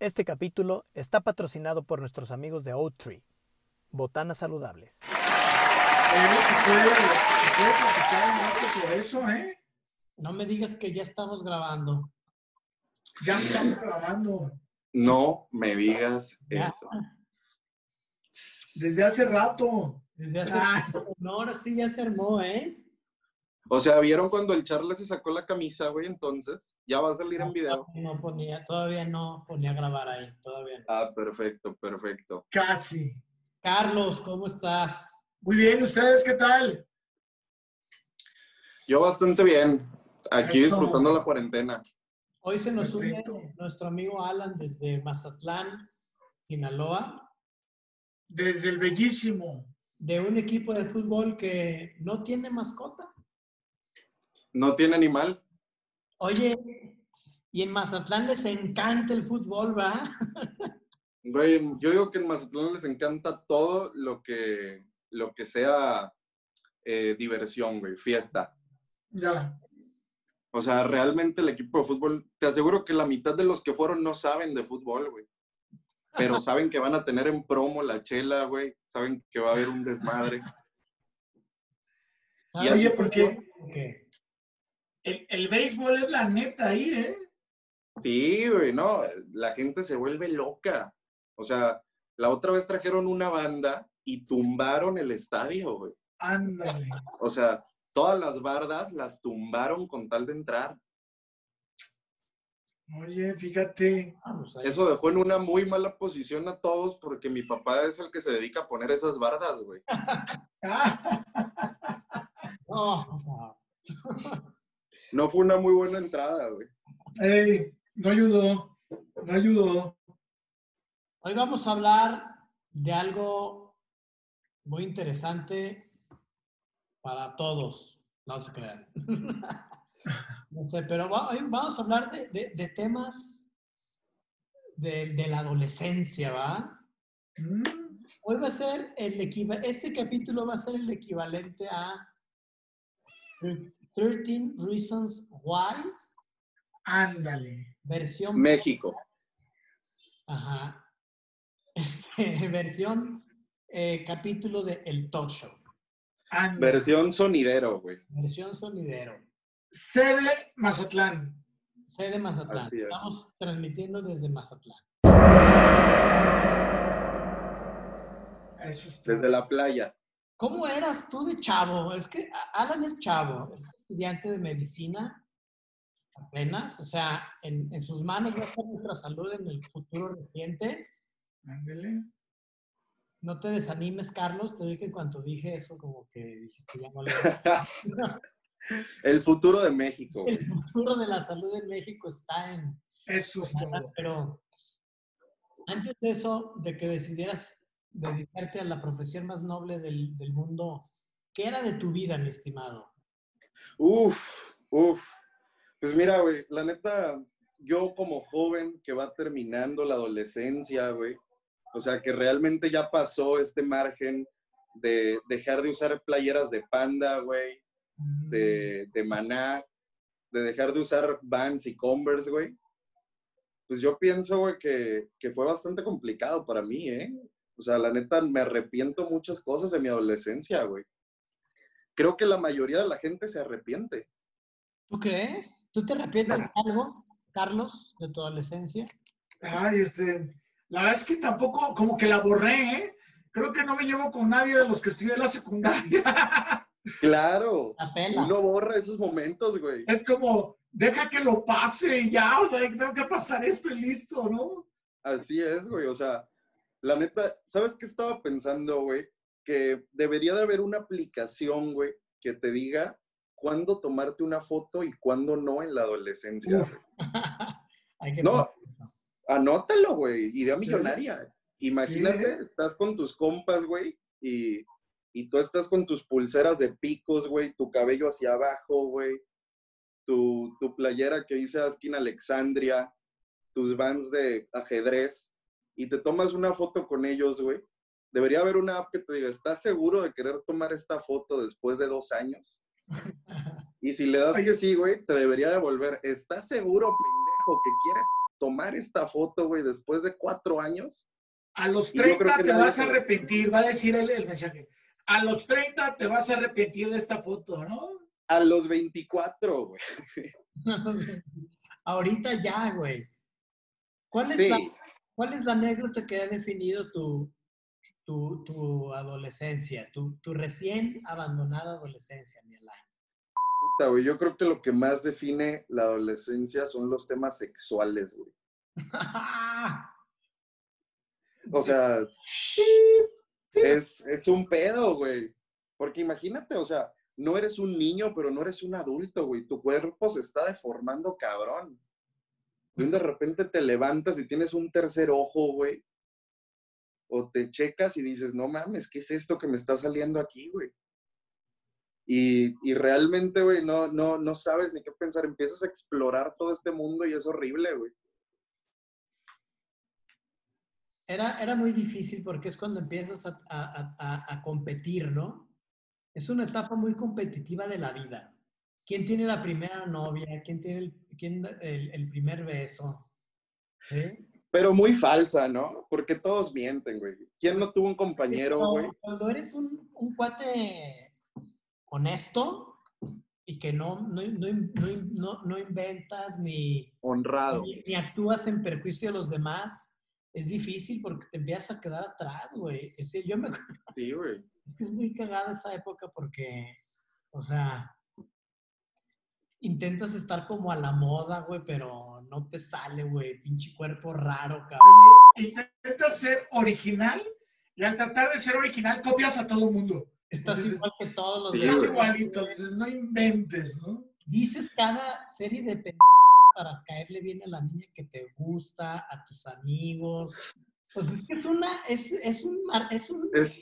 Este capítulo está patrocinado por nuestros amigos de Oattree, botanas saludables. Eh, eso, ¿eh? No me digas que ya estamos grabando. Ya estamos grabando. No me digas Ya. eso. Desde hace rato. Desde hace... Ah. No, ahora sí ya se armó, ¿eh? O sea, ¿vieron cuando el Charles se sacó la camisa, güey? Entonces, ya va a salir en video. No ponía, todavía no ponía a grabar ahí, todavía no. Ah, perfecto, perfecto. Casi. Carlos, ¿cómo estás? Muy bien, ¿ustedes qué tal? Yo bastante bien. Aquí Eso. disfrutando la cuarentena. Hoy se nos une Perfecto. nuestro amigo Alan desde Mazatlán, Sinaloa, Desde el bellísimo. de un equipo de fútbol que no tiene mascota. No tiene animal. Oye, y en Mazatlán les encanta el fútbol, ¿va? Güey, yo digo que en Mazatlán les encanta todo lo que, lo que sea eh, diversión, güey, fiesta. Ya. O sea, realmente el equipo de fútbol, te aseguro que la mitad de los que fueron no saben de fútbol, güey. Pero saben que van a tener en promo la chela, güey. Saben que va a haber un desmadre. ¿Sabes? así Oye, ¿por qué? El, el béisbol es la neta ahí, ¿eh? Sí, güey, no, la gente se vuelve loca. O sea, la otra vez trajeron una banda y tumbaron el estadio, güey. Ándale. O sea, todas las bardas las tumbaron con tal de entrar. Oye, fíjate. Vamos, ahí Eso dejó en una muy mala posición a todos porque mi papá es el que se dedica a poner esas bardas, güey. Ah, No, no. Fue una muy buena entrada, güey. ey, no ayudó. No ayudó. Hoy vamos a hablar de algo muy interesante para todos. No se crean. No sé, pero va- hoy vamos a hablar de, de- de temas de, de la adolescencia, ¿va? Mm, Hoy va a ser el equivalente, este capítulo va a ser el equivalente a 13 Reasons Why, Ándale. versión México. Ajá. Este, versión eh, capítulo de El Talk Show. Ándale. Versión sonidero, güey. Versión sonidero. Sede Mazatlán. Sede Mazatlán. Así es. Estamos transmitiendo desde Mazatlán. Eso está. Desde la playa. ¿Cómo eras tú de chavo? Es que Alan es chavo, es estudiante de medicina apenas. O sea, en, en sus manos va a estar nuestra salud en el futuro reciente. Ándale. No te desanimes, Carlos. Te dije que cuando dije eso, como que dijiste ya no le... El futuro de México, güey. El futuro de la salud en México está en, Eso es todo. Pero antes de eso, de que decidieras dedicarte a la profesión más noble del, del mundo, ¿qué era de tu vida, mi estimado? Uf, uf. Pues mira, güey, la neta, yo como joven que va terminando la adolescencia, güey, o sea, que realmente ya pasó este margen de dejar de usar playeras de panda, güey, Mm, de, de maná, de dejar de usar Vans y Converse, güey. Pues yo pienso, güey, que, que fue bastante complicado para mí, ¿eh? O sea, la neta, me arrepiento muchas cosas de mi adolescencia, güey. Creo que la mayoría de la gente se arrepiente. ¿Tú crees? ¿Tú te arrepientes de algo, Carlos, de tu adolescencia? Ay, este, la verdad es que tampoco, como que la borré, ¿eh? Creo que no me llevo con nadie de los que estudié en la secundaria. Claro. Uno borra esos momentos, güey. es como, deja que lo pase y ya, o sea, tengo que pasar esto y listo, ¿no? Así es, güey. O sea, la neta, ¿sabes qué estaba pensando, güey? Que debería de haber una aplicación, güey, que te diga cuándo tomarte una foto y cuándo no en la adolescencia. Hay que No. Anótalo, güey. Idea millonaria. Imagínate, estás con tus compas, güey, y, y tú estás con tus pulseras de picos, güey, tu cabello hacia abajo, güey, tu, tu playera que dice Askin Alexandria, tus vans de ajedrez, y te tomas una foto con ellos, güey. Debería haber una app que te diga, ¿estás seguro de querer tomar esta foto después de dos años? Y si le das Oye. que sí, güey, te debería devolver. ¿Estás seguro, pendejo, que quieres tomar esta foto, güey, después de cuatro años. A los Y yo creo 30 que te vas a arrepentir, va a decir el, el mensaje. A los 30 te vas a arrepentir de esta foto, ¿no? A los 24, güey. Ahorita ya, güey. ¿Cuál es, Sí, la, ¿Cuál es la anécdota que ha definido tu, tu, tu adolescencia, tu, tu recién abandonada adolescencia, mi puta, güey. Yo creo que lo que más define la adolescencia son los temas sexuales, güey. O sea, es, es un pedo, güey. Porque imagínate, o sea, no eres un niño, pero no eres un adulto, güey. Tu cuerpo se está deformando, cabrón. Y de repente te levantas y tienes un tercer ojo, güey. O te checas y dices, no mames, ¿qué es esto que me está saliendo aquí, güey? Y, y realmente, güey, no, no, no sabes ni qué pensar. Empiezas a explorar todo este mundo y es horrible, güey. Era, era muy difícil porque es cuando empiezas a- a- a competir, ¿no? Es una etapa muy competitiva de la vida. ¿Quién tiene la primera novia? ¿Quién tiene el, quién da- el- el primer beso? ¿Sí? Pero muy falsa, ¿no? Porque todos mienten, güey. ¿Quién no tuvo un compañero, güey? Cuando eres un, un cuate honesto y que no, no, no, no, inventas ni, Honrado. ni, ni actúas en perjuicio de los demás, es difícil porque te empiezas a quedar atrás, güey. Es decir, yo me acuerdo Sí, güey. Es que es muy cagada esa época porque, o sea, intentas estar como a la moda, güey, pero no te sale, güey. Pinche cuerpo raro, cabrón. Intentas ser original y al tratar de ser original copias a todo el mundo. Estás Entonces, igual que todos los Estás demás. güey. igualito, entonces no inventes, ¿no? Dices cada serie de pendejadas para caerle bien a la niña que te gusta, a tus amigos. Pues es que es una, es, es un, es un, Es,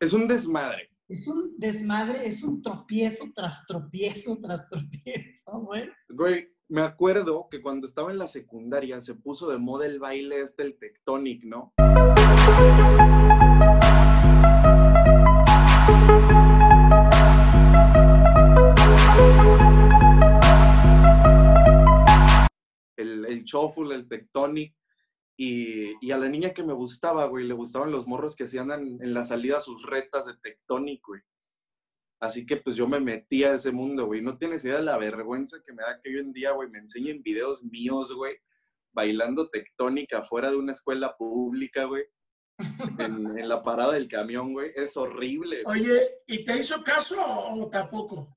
es un desmadre. Es un desmadre, es un tropiezo tras tropiezo tras tropiezo, güey. Güey, me acuerdo que cuando estaba en la secundaria se puso de moda el baile este, el tectonic, ¿no? El, el shuffle, el tectonic. Y, y a la niña que me gustaba, güey, le gustaban los morros que hacían en, en la salida sus retas de tectonic, güey. Así que pues yo me metí a ese mundo, güey. No tienes idea de la vergüenza que me da que hoy en día, güey, me enseñen videos míos, güey, bailando tectónica afuera de una escuela pública, güey. En, en la parada del camión, güey. Es horrible. güey. Oye, ¿y te hizo caso o tampoco?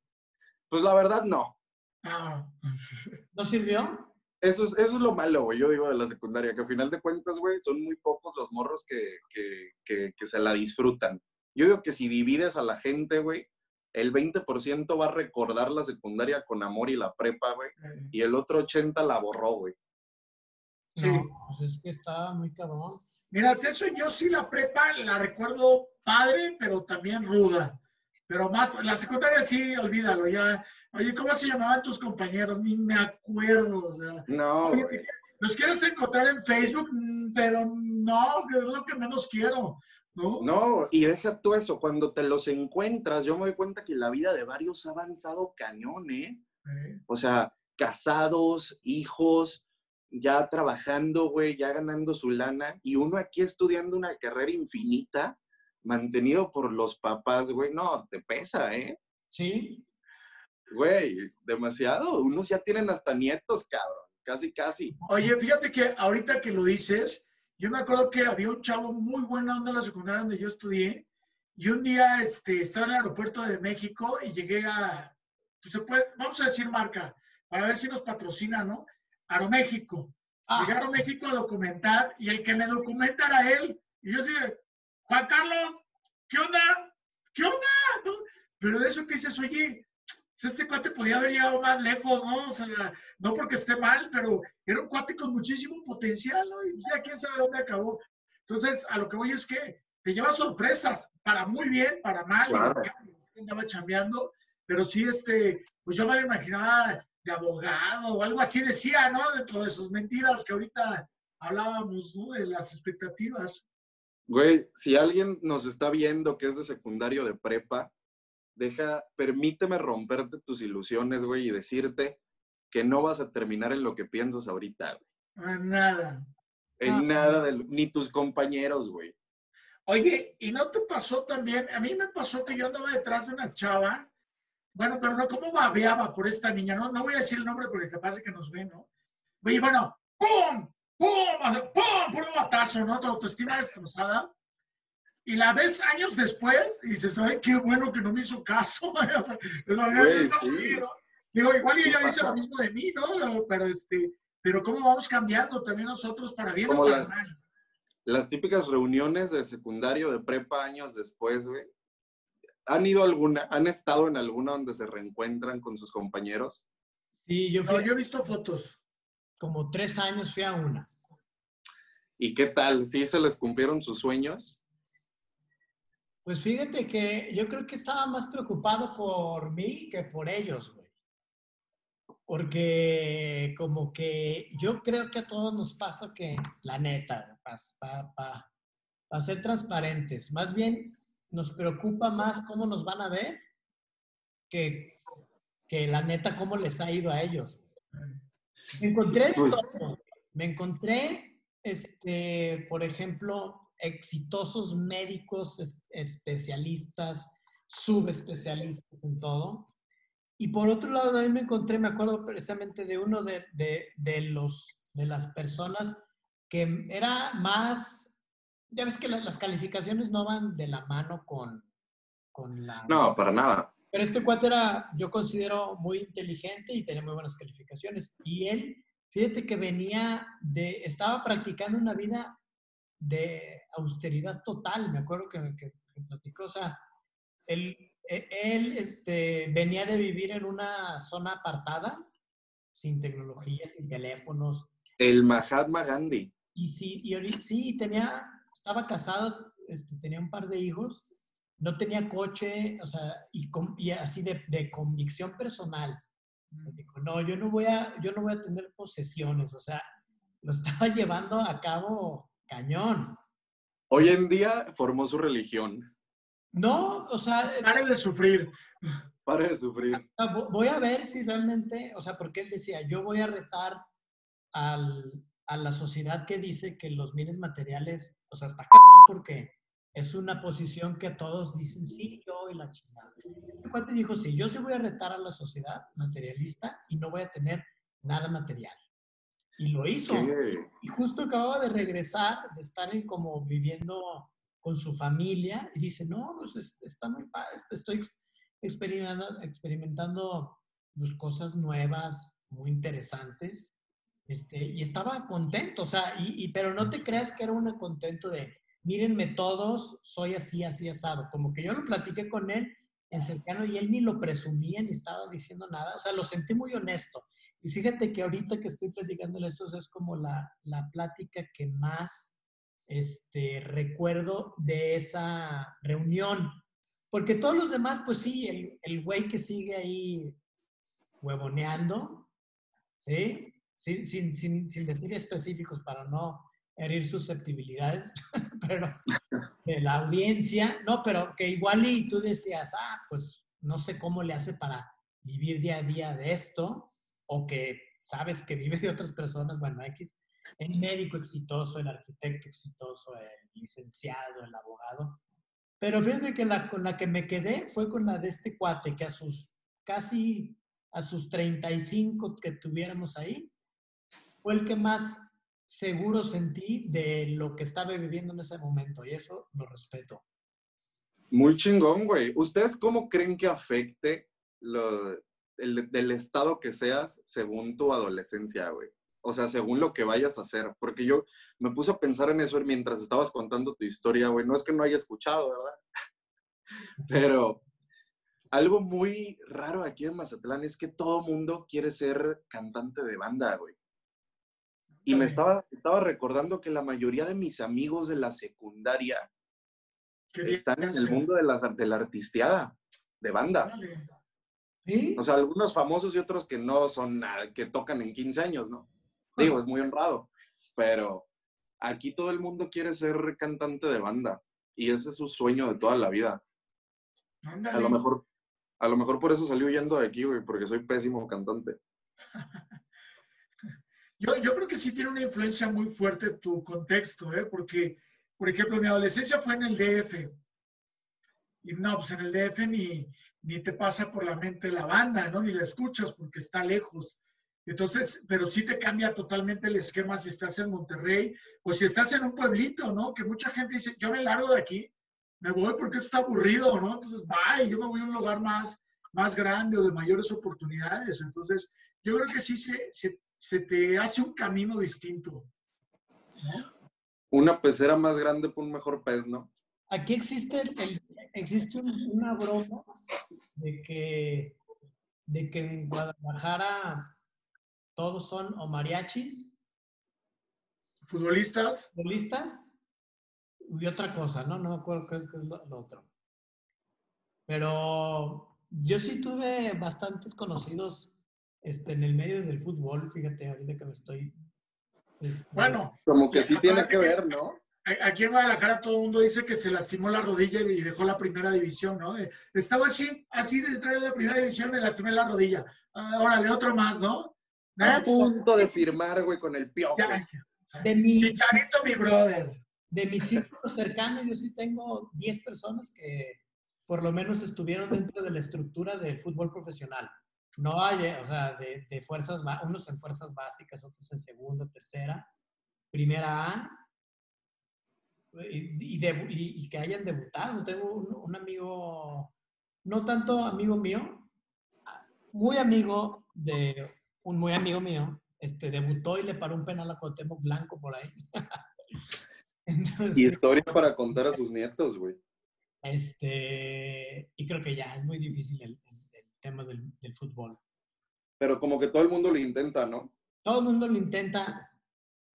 Pues la verdad, no. Ah, ¿No sirvió? Eso es, eso es lo malo, güey, yo digo de la secundaria, que al final de cuentas, güey, son muy pocos los morros que, que, que, que se la disfrutan. Yo digo que si divides a la gente, güey, el 20% va a recordar la secundaria con amor y la prepa, güey, eh, y el otro 80 la borró, güey. Sí. No, pues es que estaba muy cabrón. Mira, eso yo sí la prepa la recuerdo padre, pero también ruda. Pero más, la secundaria sí, olvídalo, ya. Oye, ¿cómo se llamaban tus compañeros? Ni me acuerdo. o sea. No, Oye. ¿Los quieres encontrar en Facebook? Mm, Pero no, que es lo que menos quiero. ¿no? No, y deja tú eso, cuando te los encuentras, yo me doy cuenta que la vida de varios ha avanzado cañón, ¿eh? Eh, O sea, casados, hijos, ya trabajando, güey, ya ganando su lana, y uno aquí estudiando una carrera infinita, mantenido por los papás, güey, no, te pesa, ¿eh? Sí, Güey, demasiado. Unos ya tienen hasta nietos, cabrón, casi, casi. Oye, fíjate que ahorita que lo dices, yo me acuerdo que había un chavo muy buena onda en la secundaria donde yo estudié, y un día este, estaba en el aeropuerto de México y llegué a, pues, se puede, vamos a decir marca, para ver si nos patrocina, ¿no? Aeroméxico. Ah. Llegué a Aeroméxico a documentar y el que me documenta era él. Y yo dije, Juan Carlos, ¿qué onda? ¿Qué onda? ¿No? Pero de eso que dices, oye, pues este cuate podía haber llegado más lejos, ¿no? O sea, no porque esté mal, pero era un cuate con muchísimo potencial, ¿no? Y pues ya quién sabe dónde acabó. Entonces, a lo que voy es que te lleva sorpresas, para muy bien, para mal, Claro. y andaba chambeando, pero sí, este, pues yo me lo imaginaba de abogado o algo así decía, ¿no? Dentro de sus mentiras que ahorita hablábamos, ¿no? De las expectativas. Güey, si alguien nos está viendo que es de secundario de prepa, deja, permíteme romperte tus ilusiones, güey, y decirte que no vas a terminar en lo que piensas ahorita, güey. Ah, Nada. En Ah. nada, de, ni tus compañeros, güey. Oye, ¿y no te pasó también? A mí me pasó que yo andaba detrás de una chava. Bueno, pero no, ¿cómo babeaba por esta niña? No, no voy a decir el nombre porque capaz de que nos ve, ¿no? Y bueno, ¡pum! ¡Pum! ¡pum! Puro batazo, ¿no? Tu autoestima destrozada. Y la ves años después y dices, ay, qué bueno que no me hizo caso. O sea, Güey, sí. Digo, igual ella dice lo mismo de mí, ¿no? Pero este, pero cómo vamos cambiando también nosotros para bien o para la- mal. Las típicas reuniones de secundario, de prepa, años después, güey. ¿Han ido alguna, han estado en alguna donde se reencuentran con sus compañeros? Sí, yo fui No, yo he visto fotos. Como tres años, fui a una. ¿Y qué tal? ¿Sí se les cumplieron sus sueños? Pues fíjate que yo creo que estaba más preocupado por mí que por ellos, güey. Porque como que yo creo que a todos nos pasa que, la neta, para ser transparentes, más bien nos preocupa más cómo nos van a ver que, que la neta cómo les ha ido a ellos. Me encontré, Pues- todo. me encontré, este, por ejemplo, exitosos médicos, es- especialistas, subespecialistas en todo. Y por otro lado, también me encontré, me acuerdo precisamente de uno de, de, de los, de las personas que era más, ya ves que la- las calificaciones no van de la mano con, con la... No, para nada. Pero este cuate era, yo considero, muy inteligente y tenía muy buenas calificaciones. Y él, fíjate que venía de, estaba practicando una vida de austeridad total, me acuerdo que, que, que platicó, o sea, él, e- él este, venía de vivir en una zona apartada, sin tecnología, sin teléfonos, El Mahatma Gandhi. y sí, y sí, tenía, estaba casado, este, tenía un par de hijos, no tenía coche, o sea, y, con- y así de, de convicción personal. Dijo, no, yo no voy a, yo no voy a tener posesiones, o sea, lo estaba llevando a cabo cañón. Hoy en día formó su religión. No, o sea, eh, Pare de sufrir. Pare de sufrir. vo- voy a ver si realmente, o sea, porque él decía, yo voy a retar al, a la sociedad que dice que los bienes materiales, o sea, está cabrón porque es una posición que todos dicen, sí, yo y la chingada. El cuate dijo, sí, yo sí voy a retar a la sociedad materialista y no voy a tener nada material. Y lo hizo. ¿Qué? Y justo acababa de regresar, de estar en como viviendo con su familia, y dice, no, pues es- está muy padre, este, estoy ex- experimentando, experimentando pues, cosas nuevas, muy interesantes, este, y estaba contento, o sea, y, y- pero no te creas que era un contento de, mírenme todos, soy así, así, asado, como que yo lo platiqué con él en cercano y él ni lo presumía ni estaba diciendo nada, o sea, lo sentí muy honesto. Y fíjate que ahorita que estoy platicándole esto es como la, la plática que más este, recuerdo de esa reunión. Porque todos los demás, pues sí, el, el güey que sigue ahí huevoneando, ¿sí? Sin, sin, sin, sin decir específicos para no herir susceptibilidades, pero de la audiencia, no, pero que igual y tú decías, ah, pues no sé cómo le hace para vivir día a día de esto, o que sabes que vive de otras personas, bueno, X, el médico exitoso, el arquitecto exitoso, el licenciado, el abogado. Pero fíjate que la con la que me quedé fue con la de este cuate, que a sus casi a sus 35 que tuviéramos ahí, fue el que más seguro sentí de lo que estaba viviendo en ese momento, y eso lo respeto. Muy chingón, güey. ¿Ustedes cómo creen que afecte lo, el, del estado que seas según tu adolescencia, güey? O sea, según lo que vayas a hacer. Porque yo me puse a pensar en eso mientras estabas contando tu historia, güey. No es que no haya escuchado, ¿verdad? Pero algo muy raro aquí en Mazatlán es que todo mundo quiere ser cantante de banda, güey. Y me estaba, estaba recordando que la mayoría de mis amigos de la secundaria están en el mundo de la, de la artisteada, de banda. ¿Sí? O sea, algunos famosos y otros que no son que tocan en 15 años, ¿no? Digo, es muy honrado, pero aquí todo el mundo quiere ser cantante de banda y ese es su sueño de toda la vida. Ándale. A lo mejor, a lo mejor por eso salí huyendo de aquí, güey, porque soy pésimo cantante. Yo, creo que sí tiene una influencia muy fuerte tu contexto, ¿eh? Porque, por ejemplo, mi adolescencia fue en el DF. Y no, pues en el DF ni, ni te pasa por la mente la banda, ¿no? Ni la escuchas porque está lejos. Entonces, pero sí te cambia totalmente el esquema si estás en Monterrey o si estás en un pueblito, ¿no? Que mucha gente dice, yo me largo de aquí, me voy porque esto está aburrido, ¿no? Entonces, bye, yo me voy a un lugar más, más grande o de mayores oportunidades. Entonces, yo creo que sí se, se te hace un camino distinto. ¿no? Una pecera más grande por un mejor pez, ¿no? Aquí existe, el, existe un- una broma de que, de que en Guadalajara todos son o mariachis, Futbolistas, futbolistas y otra cosa, ¿no? No me acuerdo qué, qué es lo, lo otro. Pero yo sí tuve bastantes conocidos este, en el medio del fútbol, fíjate, ahorita que me estoy... este, bueno, Como que sí tiene que ver, ¿no? aquí en Guadalajara todo el mundo dice que se lastimó la rodilla y dejó la primera división, ¿no? Estaba así, así de entrar en la primera división, me lastimé la rodilla. Ah, órale, otro más, ¿no? A punto de firmar, güey, con el piojo. Ya, ya. de mi, Chicharito, mi brother. de mi círculo cercano, yo sí tengo 10 personas que por lo menos estuvieron dentro de la estructura del fútbol profesional. No hay, eh, o sea, de, de fuerzas, unos en fuerzas básicas, otros en segunda, tercera, primera A, y, y que hayan debutado. Tengo un, un amigo, no tanto amigo mío, muy amigo de un muy amigo mío, este, debutó y le paró un penal a Cuauhtémoc Blanco por ahí. Entonces, Y historia para contar a sus nietos, güey. este, y creo que ya es muy difícil el tema del, del fútbol. Pero como que todo el mundo lo intenta, ¿no? Todo el mundo lo intenta.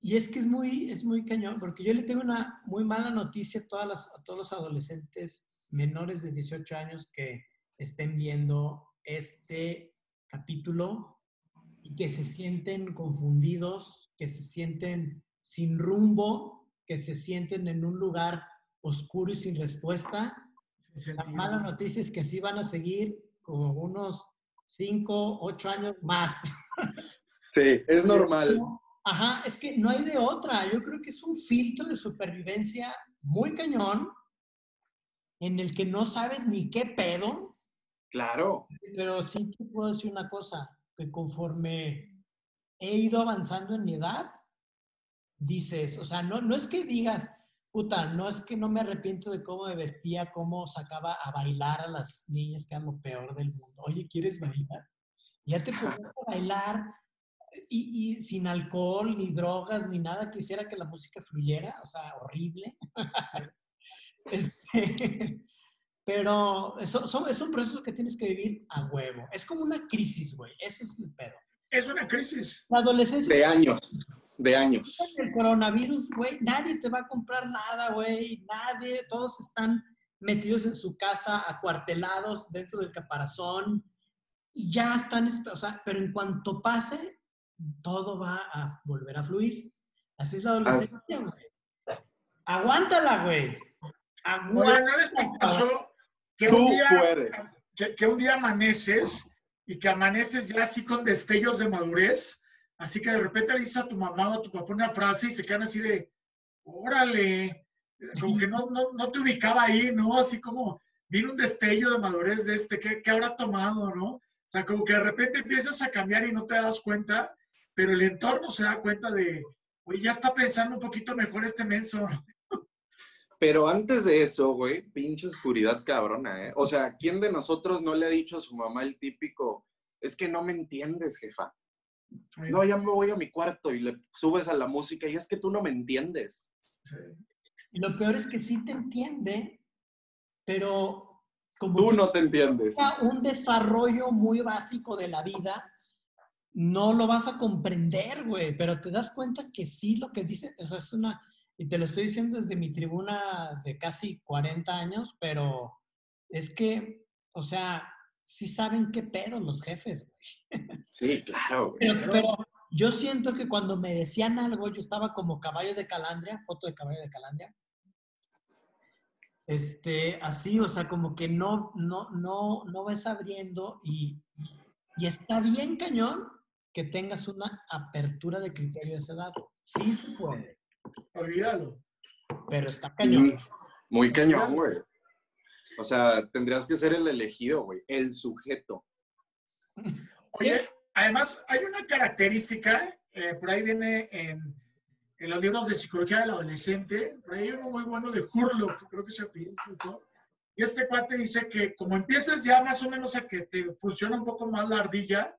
Y es que es muy, es muy cañón, porque yo le tengo una muy mala noticia a, todas las, a todos los adolescentes menores de 18 años que estén viendo este capítulo y que se sienten confundidos, que se sienten sin rumbo, que se sienten en un lugar oscuro y sin respuesta. Sin La mala noticia es que así van a seguir como unos 5, 8 años más. Sí, es normal. Ajá, es que no hay de otra. Yo creo que es un filtro de supervivencia muy cañón en el que no sabes ni qué pedo, Claro. pero sí te puedo decir una cosa, que conforme he ido avanzando en mi edad, dices, o sea, no, no es que digas, puta, no es que no me arrepiento de cómo me vestía, cómo sacaba a bailar a las niñas, que era lo peor del mundo. Oye, ¿quieres bailar? Ya te a bailar y, y sin alcohol, ni drogas, ni nada, quisiera que la música fluyera, o sea, horrible. Este, pero eso, eso- es un proceso que tienes que vivir a huevo. Es como una crisis, güey. Ese es el pedo. Es una crisis. La adolescencia De es años. De años. el coronavirus, güey. Nadie te va a comprar nada, güey. Nadie. Todos están metidos en su casa, acuartelados dentro del caparazón y ya están, o sea, pero en cuanto pase, todo va a volver a fluir. Así es la adolescencia, güey. Aguántala, güey. Aguántala. ¿no les pasó que un día, que, que un día amaneces y que amaneces ya así con destellos de madurez? Así que de repente le dices a tu mamá o a tu papá una frase y se quedan así de, órale, como que no, no, no te ubicaba ahí, ¿no? Así como vino un destello de madurez de este, ¿qué, habrá tomado, no? O sea, como que de repente empiezas a cambiar y no te das cuenta, pero el entorno se da cuenta de, oye, ya está pensando un poquito mejor este menso. Pero antes de eso, güey, pinche oscuridad cabrona, ¿eh? O sea, ¿quién de nosotros no le ha dicho a su mamá el típico, es que no me entiendes, jefa? No, ya me voy a mi cuarto y le subes a la música y es que tú no me entiendes. Sí. Y lo peor es que sí te entiende, pero como Tú no te entiendes. un desarrollo muy básico de la vida, no lo vas a comprender, güey, pero te das cuenta que sí lo que dice, o sea, es una, y te lo estoy diciendo desde mi tribuna de casi 40 años, pero es que, o sea, sí saben qué pedo los jefes, güey. Sí, claro, güey. Pero, pero yo siento que cuando me decían algo, yo estaba como caballo de calandria, foto de caballo de calandria. Este, así, o sea, como que no, no, no, no ves abriendo y, y está bien cañón que tengas una apertura de criterio a esa edad. Sí se puede, Olvídalo. pero está cañón. Muy cañón, güey. O sea, tendrías que ser el elegido, güey. El sujeto. Oye, además hay una característica, eh, por ahí viene en, los libros de psicología del adolescente, por ahí hay uno muy bueno de Hurlock, creo que se autor, y este cuate dice que como empiezas ya más o menos a que te funciona un poco más la ardilla,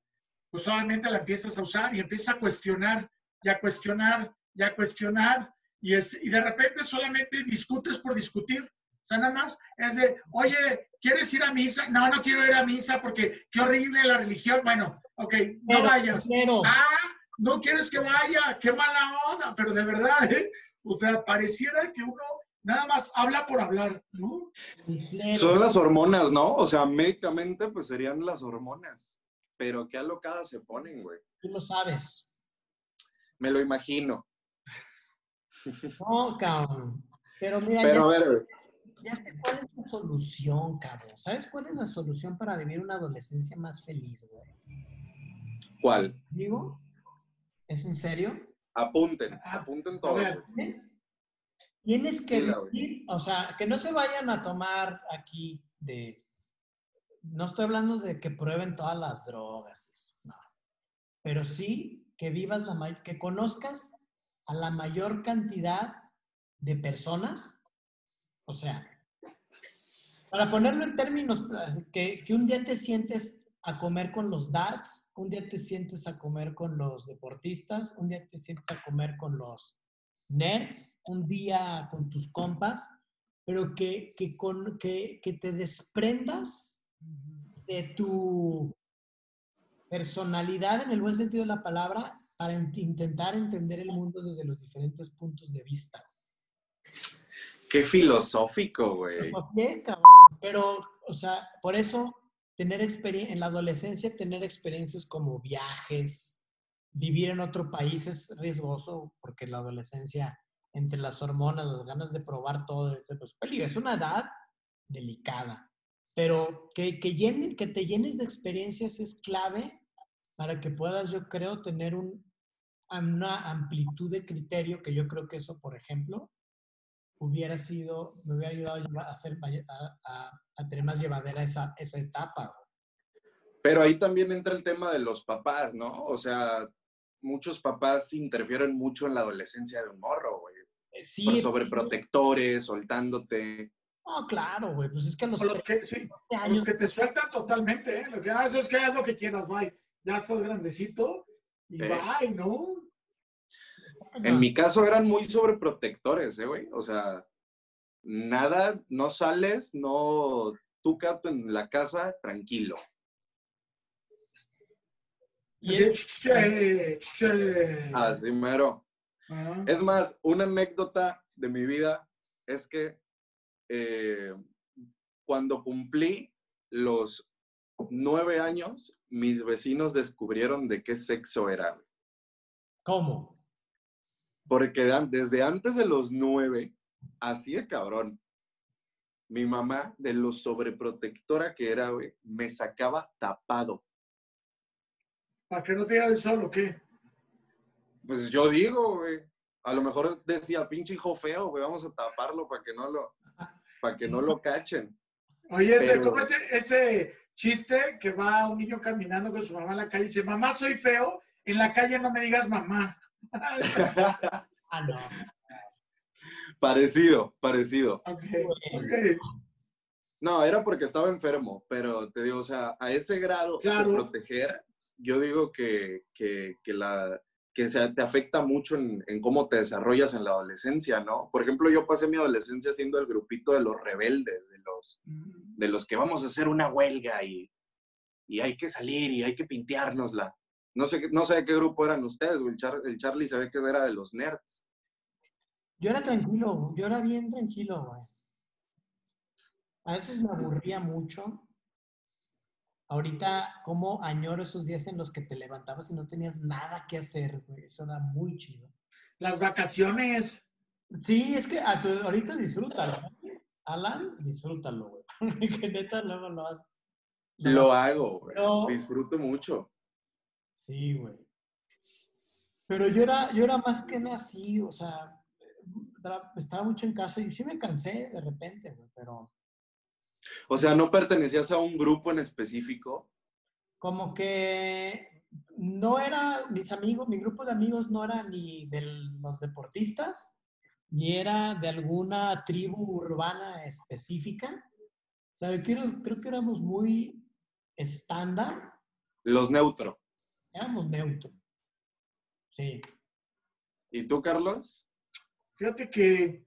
pues solamente la empiezas a usar y empiezas a cuestionar, y a cuestionar, y a cuestionar, y, es, y de repente solamente discutes por discutir. O sea, nada más es de, oye, ¿quieres ir a misa? No, no quiero ir a misa porque qué horrible la religión. Bueno, ok, no Pero, vayas. pero, Ah, no quieres que vaya, qué mala onda, pero de verdad, ¿eh? O sea, pareciera que uno nada más habla por hablar, ¿no? Son las hormonas, ¿no? O sea, médicamente, pues serían las hormonas. Pero qué alocadas se ponen, güey. tú lo sabes. Me lo imagino. No, cabrón. Pero mira, Pero a ver, güey. Ya sé cuál es la solución, cabrón. ¿Sabes cuál es la solución para vivir una adolescencia más feliz, güey? ¿Cuál? ¿Digo? ¿Es en serio? Apunten, Ah, apunten a todo. Tienes que vivir, o sea, que no se vayan a tomar aquí de... No estoy hablando de que prueben todas las drogas, no. Pero sí que vivas la que conozcas a la mayor cantidad de personas, o sea, para ponerlo en términos, eh, que, que un día te sientes a comer con los darks, un día te sientes a comer con los deportistas, un día te sientes a comer con los nerds, un día con tus compas, pero que, que, con, que, que te desprendas de tu personalidad en el buen sentido de la palabra para int- intentar entender el mundo desde los diferentes puntos de vista. Qué filosófico, güey. ¿Por qué, cabrón? Pero, o sea, por eso tener experiencia, en la adolescencia, tener experiencias como viajes, vivir en otro país es riesgoso porque la adolescencia, entre las hormonas, las ganas de probar todo, pues, es una edad delicada. Pero que, que, llene- que te llenes de experiencias es clave para que puedas, yo creo, tener un, una amplitud de criterio, que yo creo que eso, por ejemplo, hubiera sido, me hubiera ayudado a, llevar- a, a, a- a tener más llevadera esa, esa etapa. güey. Pero ahí también entra el tema de los papás, ¿no? O sea, muchos papás interfieren mucho en la adolescencia de un morro, güey. Eh, Sí, Por sí, sobreprotectores, soltándote. No, claro, güey, pues es que a los los 13 que, sí, años, los que te sueltan totalmente, ¿eh? Lo que haces es que haz lo que quieras, bye. Ya estás grandecito y Eh. bye, ¿no? En mi caso eran muy sobreprotectores, ¿eh, güey? O sea, nada, no sales, no, tú quédate en la casa tranquilo. y el-. Así mero. Es más, una anécdota de mi vida es que eh, cuando cumplí los nueve años, mis vecinos descubrieron de qué sexo era. ¿Cómo? Porque desde antes de los nueve, así de cabrón, mi mamá, de lo sobreprotectora que era, güey, me sacaba tapado. ¿Para que no te diera el sol o qué? Pues yo digo, güey, a lo mejor decía, pinche hijo feo, güey, vamos a taparlo para que no lo, para que no lo cachen. Oye, ese, Pero- ¿cómo ese, ese chiste que va un niño caminando con su mamá en la calle y dice, mamá, soy feo, en la calle no me digas mamá. Ah, no. parecido, parecido. No, era porque estaba enfermo, pero te digo, o sea, a ese grado Claro. de proteger, yo digo que, que, que la, que se, te afecta mucho en, en cómo te desarrollas en la adolescencia, ¿no? Por ejemplo, yo pasé mi adolescencia siendo el grupito de los rebeldes, de los, de los que vamos a hacer una huelga y, y hay que salir y hay que pinteárnosla. No sé, qué- no sé de qué grupo eran ustedes, güey. El, Char- el Charlie se ve que era de los nerds. Yo era tranquilo, yo era bien tranquilo, güey. A veces me aburría mucho. Ahorita, como añoro esos días en los que te levantabas y no tenías nada que hacer, güey. Eso era muy chido. Las vacaciones. Sí, es que a tu- ahorita disfrútalo. Alan, disfrútalo, güey. que neta luego lo vas. Lo hago, güey. Pero- Disfruto mucho. Sí, güey. Pero yo era, yo era más que nada así, o sea, estaba mucho en casa y sí me cansé de repente, güey, pero O sea, no pertenecías a un grupo en específico. como que no era, mis amigos, mi grupo de amigos no era ni de los deportistas, ni era de alguna tribu urbana específica. O sea, creo, creo que éramos muy estándar, Los neutro. Éramos neutro. Sí. ¿Y tú, Carlos? Fíjate que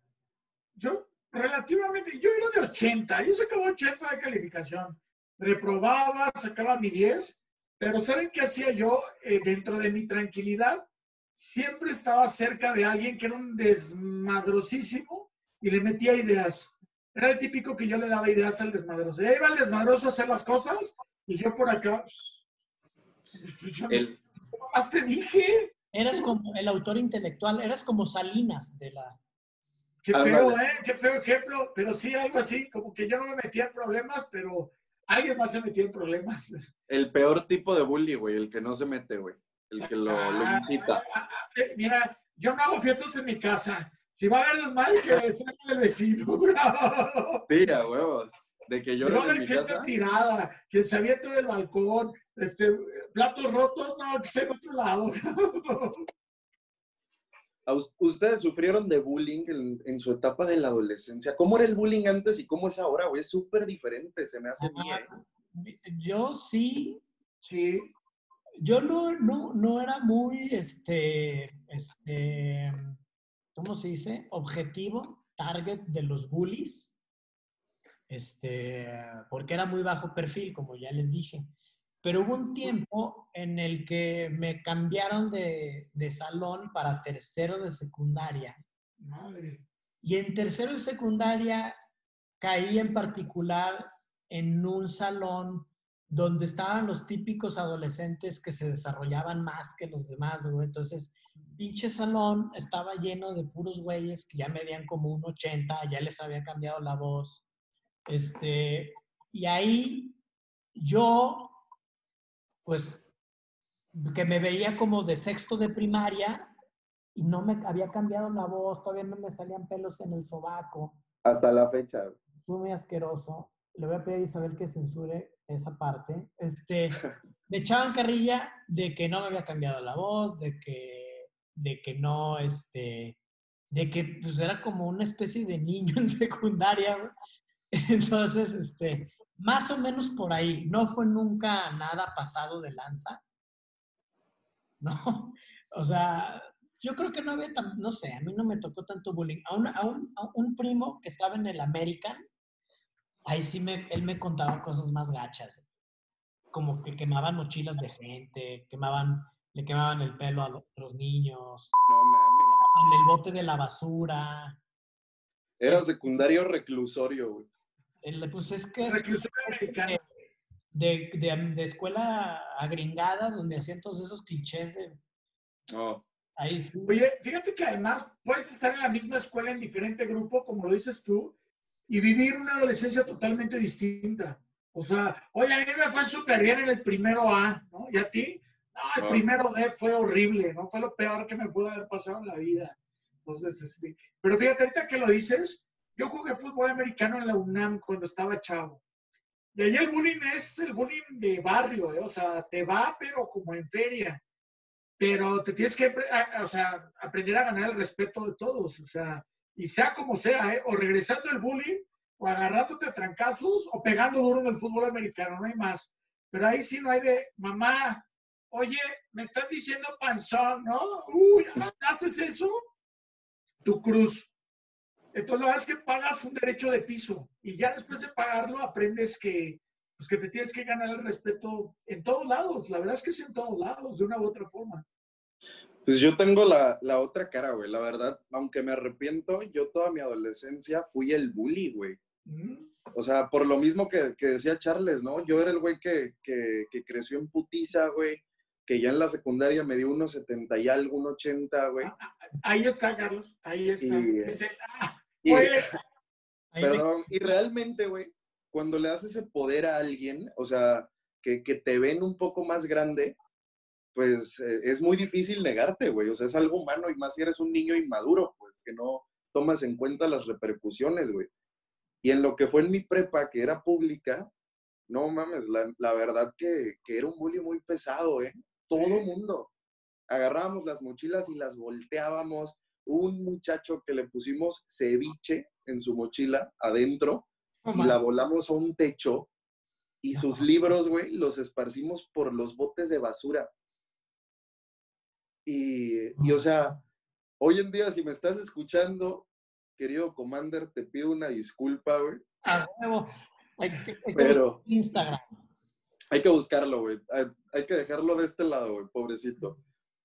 yo relativamente, yo era de 80, yo sacaba 80 de calificación. Reprobaba, sacaba mi 10, pero ¿saben qué hacía yo Eh, dentro de mi tranquilidad? Siempre estaba cerca de alguien que era un desmadrosísimo y le metía ideas. Era el típico que yo le daba ideas al desmadroso. Ya iba el desmadroso a hacer las cosas y yo por acá. No- El, más te dije. Eras como el autor intelectual, eras como Salinas de la... Qué Ah, feo, vale. ¿eh? Qué feo ejemplo, pero sí algo así, como que yo no me metía en problemas, pero alguien más se metía en problemas. el peor tipo de bully, güey. El que no se mete, güey. El que lo, lo Ah, incita. ah, ah, eh, Mira, yo no hago fiestas en mi casa. Si va a haber desmadre, que sea del vecino. Tira, huevos. De que Si yo va a haber gente casa. tirada, que se aviente del balcón, este, platos rotos, no, que sea en otro lado. ¿A us- ¿Ustedes sufrieron de bullying en, en su etapa de la adolescencia? ¿Cómo era el bullying antes y cómo es ahora, güey? Es súper diferente, se me hace mí, ¿eh? Yo sí, Sí, yo no, no, no era muy, este, este, ¿cómo se dice? Objetivo, target de los bullies, este, porque era muy bajo perfil, como ya les dije. Pero hubo un tiempo en el que me cambiaron de, de salón para tercero de secundaria. madre. Y en tercero de secundaria caí en particular en un salón donde estaban los típicos adolescentes que se desarrollaban más que los demás, güey. Entonces, pinche salón estaba lleno de puros güeyes que ya medían como un 80, ya les había cambiado la voz. Este, y ahí yo, pues, que me veía como de sexto de primaria y no me había cambiado la voz, todavía no me salían pelos en el sobaco Hasta la fecha. fue muy asqueroso. Le voy a pedir a Isabel que censure esa parte. Este, me echaban carrilla de que no me había cambiado la voz, de que, de que no, este, de que pues era como una especie de niño en secundaria. Entonces, este, más o menos por ahí. No fue nunca nada pasado de lanza. No, o sea, yo creo que no había, tan, no sé, a mí no me tocó tanto bullying. A un, a un, a un primo que estaba en el American, ahí sí me, él me contaba cosas más gachas. Como que quemaban mochilas de gente, quemaban, le quemaban el pelo a los niños, No mames. en el bote de la basura. Era secundario reclusorio, güey. El- pues es que es de, de, de escuela agringada donde hacían todos esos clichés de No. ahí sí. Oye, fíjate que además puedes estar en la misma escuela en diferente grupo, como lo dices tú, y vivir una adolescencia totalmente distinta. O sea, oye, a mí me fue súper bien en el primero A, ¿no? ¿Y a ti? No, el Ah. primero D fue horrible, ¿no? Fue lo peor que me pudo haber pasado en la vida. Entonces, este, pero fíjate, ahorita que lo dices, yo jugué fútbol americano en la UNAM cuando estaba chavo. Y ahí el bullying es el bullying de barrio, ¿eh? O sea, te va, pero como en feria pero te tienes que o sea, aprender a ganar el respeto de todos, o sea, y sea como sea, ¿eh? o regresando el bullying, o agarrándote a trancazos, o pegando duro en el fútbol americano, no hay más. Pero ahí sí no hay de, mamá, oye, me están diciendo panzón, ¿no? Uy, ¿haces eso? Tu cruz. Entonces, la verdad es que pagas un derecho de piso, y ya después de pagarlo aprendes que, pues que te tienes que ganar el respeto en todos lados. La verdad es que es en todos lados, de una u otra forma. Pues yo tengo la, la otra cara, güey. La verdad, aunque me arrepiento, yo toda mi adolescencia fui el bully, güey. Ujú. O sea, por lo mismo que, que decía Charles, ¿no? Yo era el güey que, que, que creció en putiza, güey. Que ya en la secundaria me dio unos 70 y algo, un 80, güey. Ahí está, Carlos. Ahí está. Y, eh, Es el- ah, Y, perdón, y realmente, güey, cuando le das ese poder a alguien, o sea, que, que te ven un poco más grande, pues eh, es muy difícil negarte, güey. O sea, es algo humano y más si eres un niño inmaduro, pues que no tomas en cuenta las repercusiones, güey. Y en lo que fue en mi prepa, que era pública, no mames, la, la verdad que, que, era un bully muy pesado, ¿eh? Todo mundo. Agarrábamos las mochilas y las volteábamos. Un muchacho que le pusimos ceviche en su mochila adentro y la volamos a un techo y sus libros, güey, los esparcimos por los botes de basura. Y, y, o sea, hoy en día, si me estás escuchando, querido Commander, te pido una disculpa, güey. A huevo. Hay que, hay que Pero- Instagram. Hay que buscarlo, güey. Hay, hay que dejarlo de este lado, güey, pobrecito.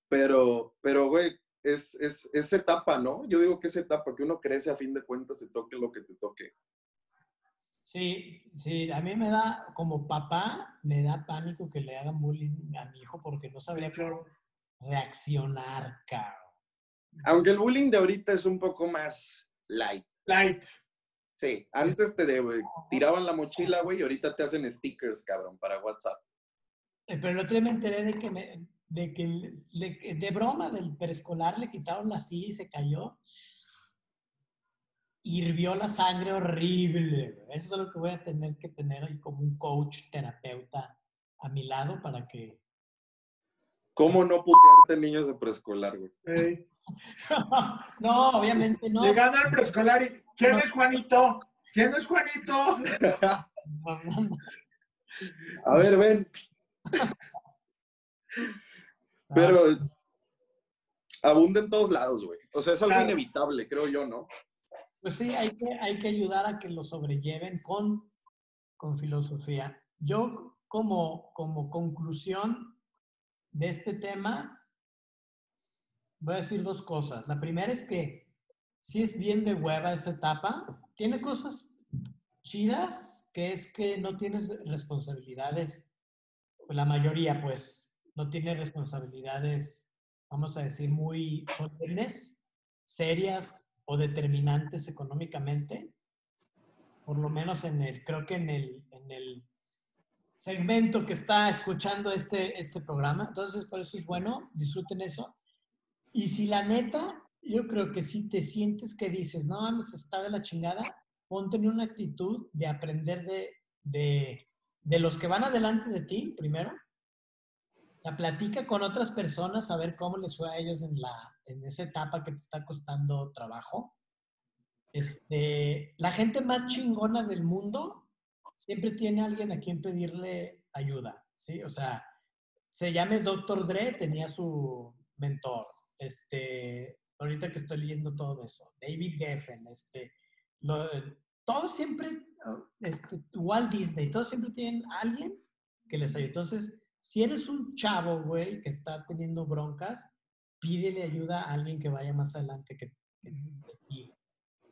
Pero, pero, güey, es, es, es etapa, ¿no? Yo digo que es etapa, que uno crece a fin de cuentas, se toque lo que te toque. Sí, sí, a mí me da, como papá, me da pánico que le hagan bullying a mi hijo porque no sabría cómo reaccionar, cabrón. Aunque el bullying de ahorita es un poco más light. Light. Sí, antes te de, güey, tiraban la mochila, güey, y ahorita te hacen stickers, cabrón, para WhatsApp. Eh, Pero el otro día me enteré de que, me- de, que le- de broma del preescolar le quitaron la silla y se cayó. Hirvió la sangre horrible. Eso es lo que voy a tener que tener ahí como un coach, terapeuta a mi lado para que... ¿Cómo no putearte niños de preescolar, güey? Ey. no, obviamente no. Llegando al preescolar y, ¿quién es Juanito? ¿Quién es Juanito? A ver, ven. Pero abunda en todos lados, güey. O sea, es algo Claro. inevitable, creo yo, ¿no? Pues sí, hay que, hay que ayudar a que lo sobrelleven con, con filosofía. Yo como, como conclusión de este tema, voy a decir dos cosas. La primera es que sí es bien de hueva esa etapa. Tiene cosas chidas, que es que no tienes responsabilidades, la mayoría pues no tiene responsabilidades, vamos a decir, muy serias o determinantes económicamente. Por lo menos en el, creo que en el, en el segmento que está escuchando este, este programa. Entonces, por eso es bueno, disfruten eso. Y si la neta, yo creo que si te sientes que dices, no mames, está de la chingada, ponte en una actitud de aprender de, de, de los que van adelante de ti, primero. Sea, platica con otras personas a ver cómo les fue a ellos en, la, en esa etapa que te está costando trabajo. Este, la gente más chingona del mundo siempre tiene alguien a quien pedirle ayuda, ¿sí? O sea, se llame Dr. Dre, tenía su mentor. Este, ahorita que estoy leyendo todo eso. David Geffen, este, lo- todos siempre, este, Walt Disney, todos siempre tienen alguien que les ayude. Entonces, si eres un chavo, güey, que está teniendo broncas, pídele ayuda a alguien que vaya más adelante que, que ti.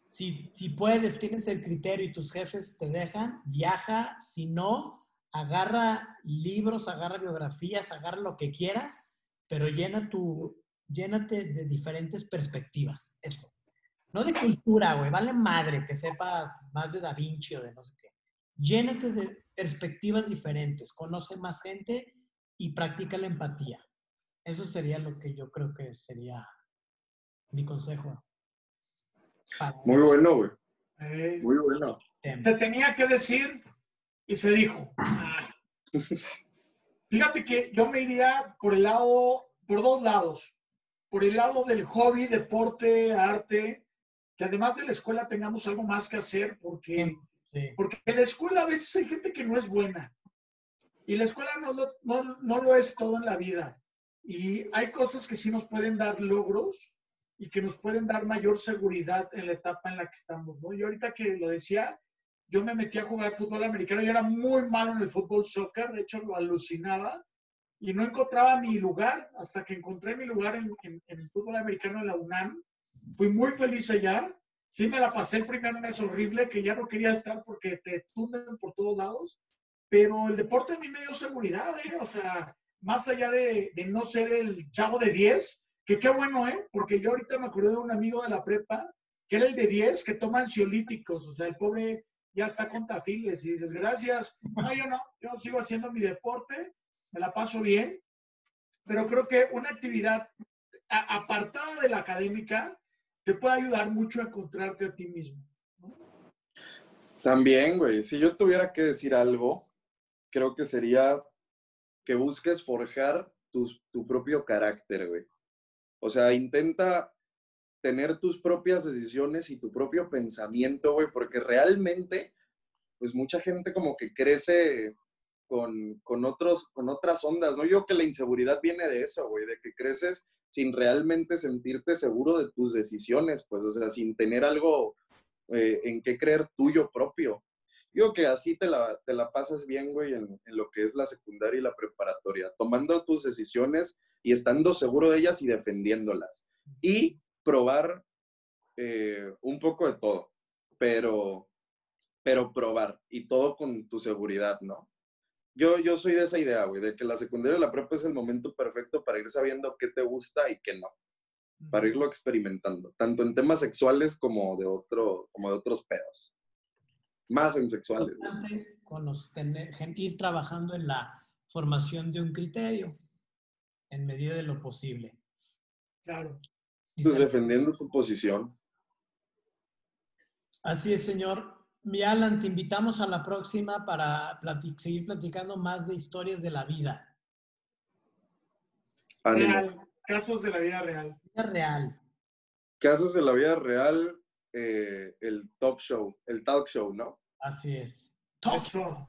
Si, si puedes, tienes el criterio y tus jefes te dejan, viaja. Si no, agarra libros, agarra biografías, agarra lo que quieras, pero llena tu, llénate de diferentes perspectivas. Eso. No de cultura, güey. Vale madre que sepas más de Da Vinci o de no sé qué. Llénate de perspectivas diferentes. Conoce más gente y practica la empatía. Eso sería lo que yo creo que sería mi consejo. para Muy este bueno, güey. Ey. Muy bueno. Se tenía que decir y se dijo. Ah. Fíjate que yo me iría por el lado, por dos lados. Por el lado del hobby, deporte, arte, que además de la escuela tengamos algo más que hacer, porque, Sí. porque en la escuela a veces hay gente que no es buena. Y la escuela no lo, no, no lo es todo en la vida. Y hay cosas que sí nos pueden dar logros y que nos pueden dar mayor seguridad en la etapa en la que estamos, ¿no? Yo ahorita que lo decía, yo me metí a jugar fútbol americano, yo era muy malo en el fútbol soccer, de hecho lo alucinaba y no encontraba mi lugar hasta que encontré mi lugar en, en- en el fútbol americano en la UNAM. Fui muy feliz allá. Sí me la pasé el primer mes horrible, que ya no quería estar porque te tunden por todos lados, pero el deporte a mí me dio seguridad, ¿eh? O sea, más allá de, no ser el chavo de 10, que qué bueno, ¿eh? Porque yo ahorita me acordé de un amigo de la prepa, que era el de 10, que toma ansiolíticos, o sea, el pobre ya está con tafiles y dices, gracias. No, yo no, yo sigo haciendo mi deporte, me la paso bien. pero creo que una actividad apartada de la académica te puede ayudar mucho a encontrarte a ti mismo. También, güey, si yo tuviera que decir algo, creo que sería que busques forjar tus- tu propio carácter, güey. O sea, intenta tener tus propias decisiones y tu propio pensamiento, güey, porque realmente, pues mucha gente como que crece con, con, otros, con otras ondas, ¿no? Yo creo que la inseguridad viene de eso, güey, de que creces sin realmente sentirte seguro de tus decisiones, pues, o sea, sin tener algo eh, en qué creer tuyo propio. Yo que así te la, te la pasas bien, güey, en, en lo que es la secundaria y la preparatoria, tomando tus decisiones y estando seguro de ellas y defendiéndolas. Y probar eh, un poco de todo, pero, pero probar y todo con tu seguridad, ¿no? Yo, yo soy de esa idea, güey, de que la secundaria y la prepa es el momento perfecto para ir sabiendo qué te gusta y qué no, para irlo experimentando, tanto en temas sexuales como de, otro, como de otros pedos. Más en sexuales. con los tener- ir trabajando en la formación de un criterio en medida de lo posible. Claro. Pues defendiendo tu posición. Así es, señor. Mi Alan, te invitamos a la próxima para plati- seguir platicando más de historias de la vida. Ánimo. Real. Casos de la vida real. Vida real. Casos de la vida real, eh, el talk show, el talk show, ¿no? Así es. Top. Eso.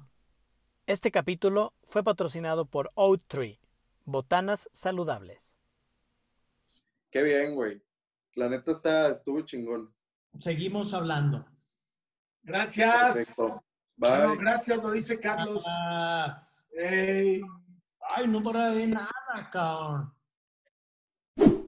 Este capítulo fue patrocinado por Oat Tree, botanas saludables. Qué bien, güey. La neta está, estuvo chingón. Seguimos hablando. Gracias. Perfecto. Bueno, Bye. gracias, lo dice Carlos. Ah, Ey. Ay, no para de nada, cabrón.